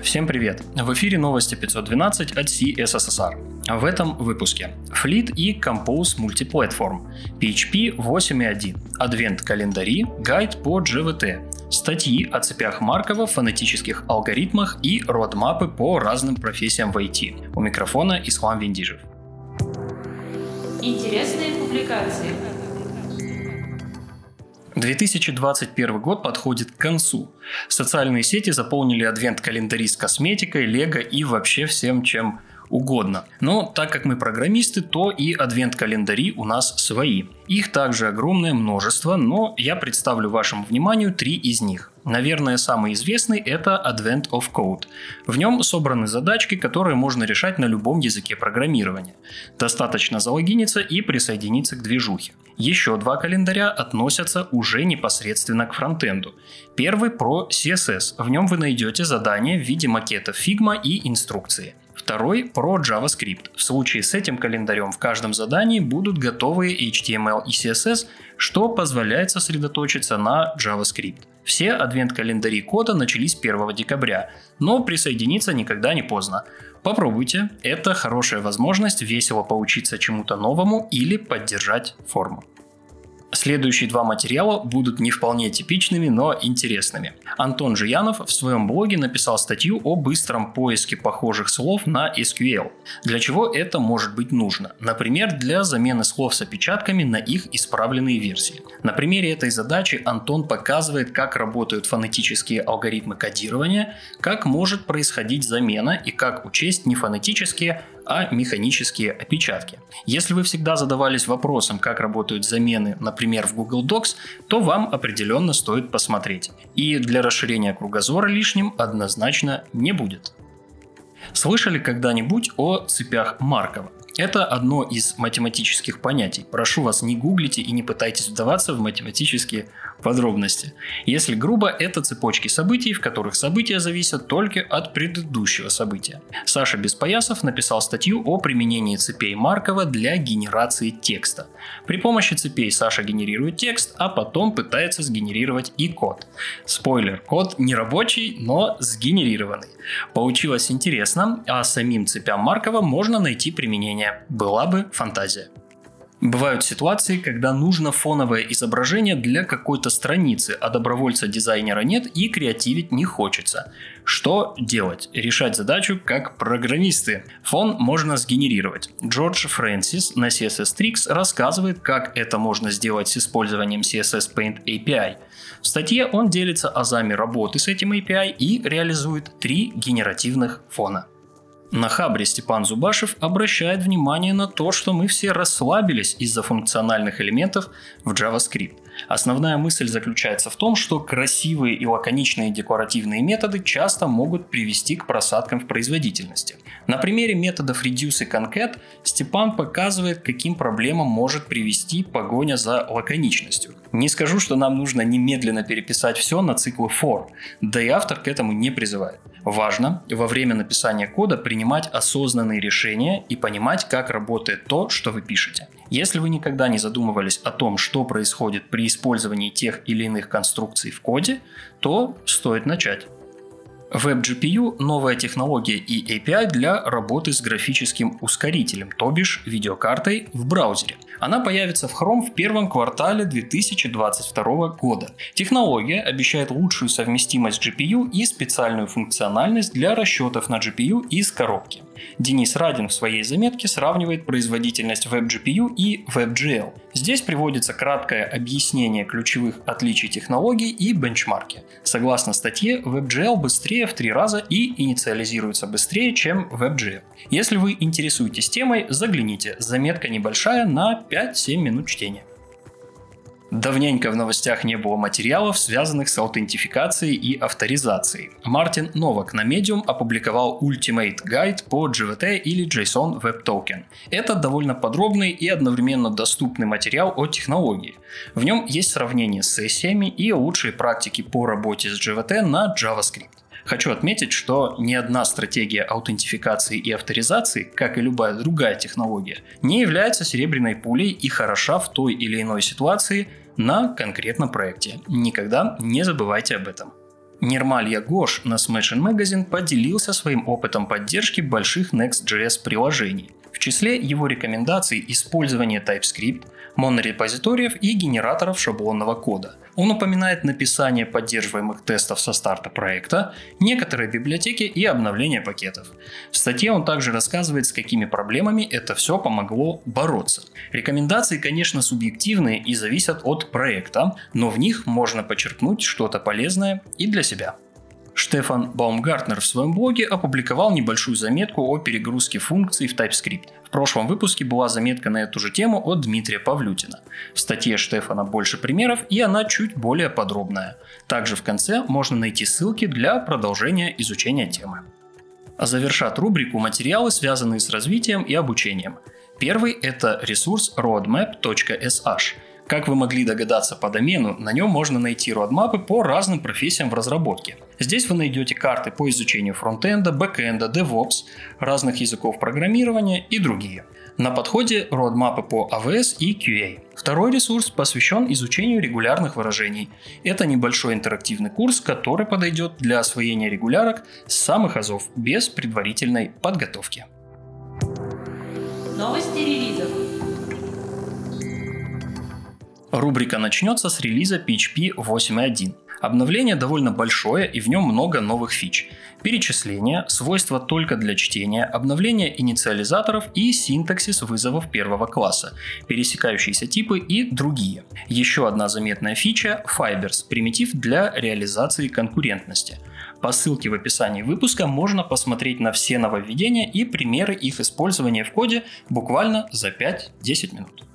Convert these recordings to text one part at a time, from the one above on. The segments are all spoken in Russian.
Всем привет! В эфире новости 512 от CSSR. В этом выпуске Fleet и Compose Multiplatform, PHP 8.1, адвент-календари, гайд по GVT, статьи о цепях Маркова, фонетических алгоритмах и родмапы по разным профессиям в IT. У микрофона Ислам Виндижев. Интересные публикации. 2021 год подходит к концу. Социальные сети заполнили адвент-календари с косметикой, лего и вообще всем, чем угодно. Но так как мы программисты, то и адвент-календари у нас свои. Их также огромное множество, но я представлю вашему вниманию три из них. Наверное, самый известный это Advent of Code. В нем собраны задачки, которые можно решать на любом языке программирования. Достаточно залогиниться и присоединиться к движухе. Еще два календаря относятся уже непосредственно к фронтенду. Первый про CSS. В нем вы найдете задания в виде макета Figma и инструкции. Второй про JavaScript. В случае с этим календарем в каждом задании будут готовые HTML и CSS, что позволяет сосредоточиться на JavaScript. Все адвент-календари кода начались 1 декабря, но присоединиться никогда не поздно. Попробуйте, это хорошая возможность весело поучиться чему-то новому или поддержать форму. Следующие два материала будут не вполне типичными, но интересными. Антон Жиянов в своем блоге написал статью о быстром поиске похожих слов на SQL. Для чего это может быть нужно? Например, для замены слов с опечатками на их исправленные версии. На примере этой задачи Антон показывает, как работают фонетические алгоритмы кодирования, как может происходить замена и как учесть не фонетические, а механические опечатки. Если вы всегда задавались вопросом, как работают замены, например, в Google Docs, то вам определенно стоит посмотреть. И для расширения кругозора лишним однозначно не будет. Слышали когда-нибудь о цепях Маркова? Это одно из математических понятий. Прошу вас, не гуглите и не пытайтесь вдаваться в математические подробности. Если грубо, это цепочки событий, в которых события зависят только от предыдущего события. Саша Беспоясов написал статью о применении цепей Маркова для генерации текста. При помощи цепей Саша генерирует текст, а потом пытается сгенерировать и код. Спойлер, код не рабочий, но сгенерированный. Получилось интересно, а самим цепям Маркова можно найти применение. Была бы фантазия. Бывают ситуации, когда нужно фоновое изображение для какой-то страницы, а добровольца-дизайнера нет и креативить не хочется. Что делать? Решать задачу как программисты. Фон можно сгенерировать. Джордж Фрэнсис на CSS Tricks рассказывает, как это можно сделать с использованием CSS Paint API. В статье он делится азами работы с этим API и реализует три генеративных фона. На Хабре Степан Зубашев обращает внимание на то, что мы все расслабились из-за функциональных элементов в JavaScript. Основная мысль заключается в том, что красивые и лаконичные декоративные методы часто могут привести к просадкам в производительности. На примере методов reduce и concat Степан показывает, каким проблемам может привести погоня за лаконичностью. Не скажу, что нам нужно немедленно переписать все на циклы for, да и автор к этому не призывает. Важно во время написания кода принимать осознанные решения и понимать, как работает то, что вы пишете. Если вы никогда не задумывались о том, что происходит при использовании тех или иных конструкций в коде, то стоит начать. WebGPU – новая технология и API для работы с графическим ускорителем, то бишь видеокартой в браузере. Она появится в Chrome в первом квартале 2022 года. Технология обещает лучшую совместимость GPU и специальную функциональность для расчетов на GPU из коробки. Денис Радин в своей заметке сравнивает производительность WebGPU и WebGL. Здесь приводится краткое объяснение ключевых отличий технологий и бенчмарки. Согласно статье, WebGL быстрее в три раза и инициализируется быстрее, чем WebGL. Если вы интересуетесь темой, загляните, заметка небольшая на 5-7 минут чтения. Давненько в новостях не было материалов, связанных с аутентификацией и авторизацией. Мартин Новак на Medium опубликовал Ultimate Guide по GVT или JSON Web Token. Это довольно подробный и одновременно доступный материал о технологии. В нем есть сравнение с сессиями и лучшие практики по работе с GVT на JavaScript. Хочу отметить, что ни одна стратегия аутентификации и авторизации, как и любая другая технология, не является серебряной пулей и хороша в той или иной ситуации на конкретном проекте. Никогда не забывайте об этом. Нирмалья Гош на Smashing Magazine поделился своим опытом поддержки больших Next.js приложений. Числе его рекомендаций использование TypeScript, монорепозиториев и генераторов шаблонного кода. Он упоминает написание поддерживаемых тестов со старта проекта, некоторые библиотеки и обновление пакетов. В статье он также рассказывает, с какими проблемами это все помогло бороться. Рекомендации, конечно, субъективные и зависят от проекта, но в них можно подчеркнуть что-то полезное и для себя. Штефан Баумгартнер в своем блоге опубликовал небольшую заметку о перегрузке функций в TypeScript. В прошлом выпуске была заметка на эту же тему от Дмитрия Павлютина. В статье Штефана больше примеров и она чуть более подробная. Также в конце можно найти ссылки для продолжения изучения темы. Завершат рубрику материалы, связанные с развитием и обучением. Первый – это ресурс roadmap.sh – как вы могли догадаться по домену, на нем можно найти roadmap ы по разным профессиям в разработке. Здесь вы найдете карты по изучению фронтенда, бэкенда, DevOps, разных языков программирования и другие. На подходе родмапы по AWS и QA. Второй ресурс посвящен изучению регулярных выражений. Это небольшой интерактивный курс, который подойдет для освоения регулярок с самых азов без предварительной подготовки. Новости релизов. Рубрика начнется с релиза PHP 8.1. Обновление довольно большое и в нем много новых фич. Перечисление, свойства только для чтения, обновление инициализаторов и синтаксис вызовов первого класса, пересекающиеся типы и другие. Еще одна заметная фича – Fibers – примитив для реализации конкурентности. По ссылке в описании выпуска можно посмотреть на все нововведения и примеры их использования в коде буквально за 5-10 минут.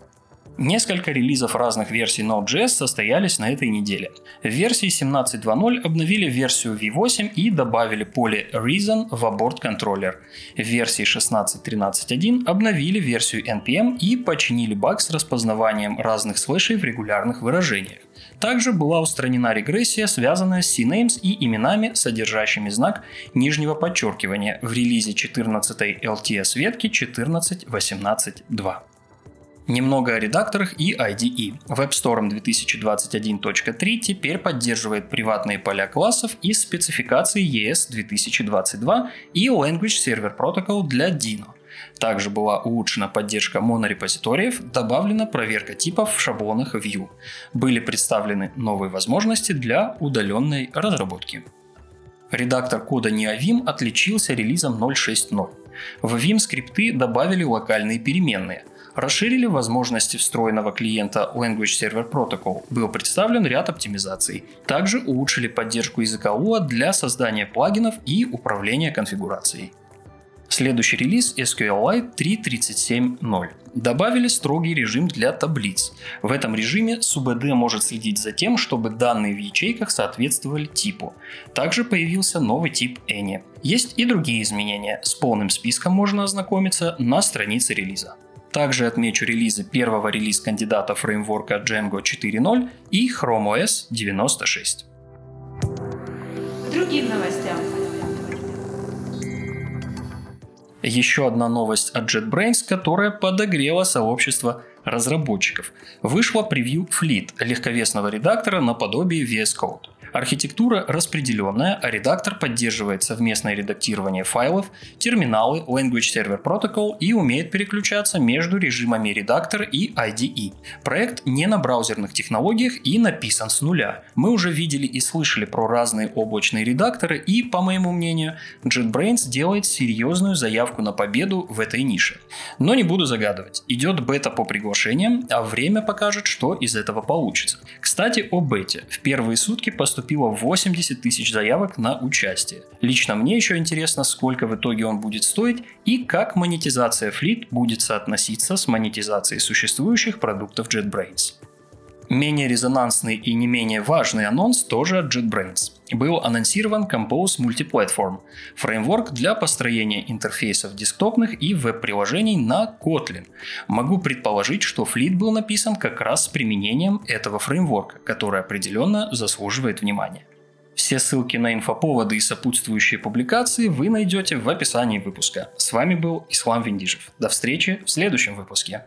Несколько релизов разных версий Node.js состоялись на этой неделе. В версии 17.2.0 обновили версию V8 и добавили поле Reason в аборт контроллер. В версии 16.13.1 обновили версию NPM и починили баг с распознаванием разных слэшей в регулярных выражениях. Также была устранена регрессия, связанная с CNAMES и именами, содержащими знак нижнего подчеркивания в релизе 14 LTS ветки 14.18.2. Немного о редакторах и IDE. WebStorm 2021.3 теперь поддерживает приватные поля классов из спецификации ES 2022 и Language Server Protocol для Dino. Также была улучшена поддержка монорепозиториев, добавлена проверка типов в шаблонах Vue. Были представлены новые возможности для удаленной разработки. Редактор кода NeoVim отличился релизом 0.6.0. В Vim скрипты добавили локальные переменные – Расширили возможности встроенного клиента Language Server Protocol. Был представлен ряд оптимизаций. Также улучшили поддержку языка Lua для создания плагинов и управления конфигурацией. Следующий релиз SQLite 3.37.0. Добавили строгий режим для таблиц. В этом режиме SUBD может следить за тем, чтобы данные в ячейках соответствовали типу. Также появился новый тип Any. Есть и другие изменения. С полным списком можно ознакомиться на странице релиза. Также отмечу релизы первого релиз-кандидата фреймворка Django 4.0 и Chrome OS 96. Другим новостям. Еще одна новость от JetBrains, которая подогрела сообщество разработчиков. Вышло превью Fleet, легковесного редактора наподобие VS Code. Архитектура распределенная, а редактор поддерживает совместное редактирование файлов, терминалы, Language Server Protocol и умеет переключаться между режимами редактора и IDE. Проект не на браузерных технологиях и написан с нуля. Мы уже видели и слышали про разные облачные редакторы и, по моему мнению, JetBrains делает серьезную заявку на победу в этой нише. Но не буду загадывать. Идет бета по приглашениям, а время покажет, что из этого получится. Кстати, о бете. В первые сутки поступили поступило 80 тысяч заявок на участие. Лично мне еще интересно, сколько в итоге он будет стоить и как монетизация Fleet будет соотноситься с монетизацией существующих продуктов JetBrains. Менее резонансный и не менее важный анонс тоже от JetBrains. Был анонсирован Compose Multiplatform – фреймворк для построения интерфейсов десктопных и веб-приложений на Kotlin. Могу предположить, что Fleet был написан как раз с применением этого фреймворка, который определенно заслуживает внимания. Все ссылки на инфоповоды и сопутствующие публикации вы найдете в описании выпуска. С вами был Ислам Виндижев. До встречи в следующем выпуске.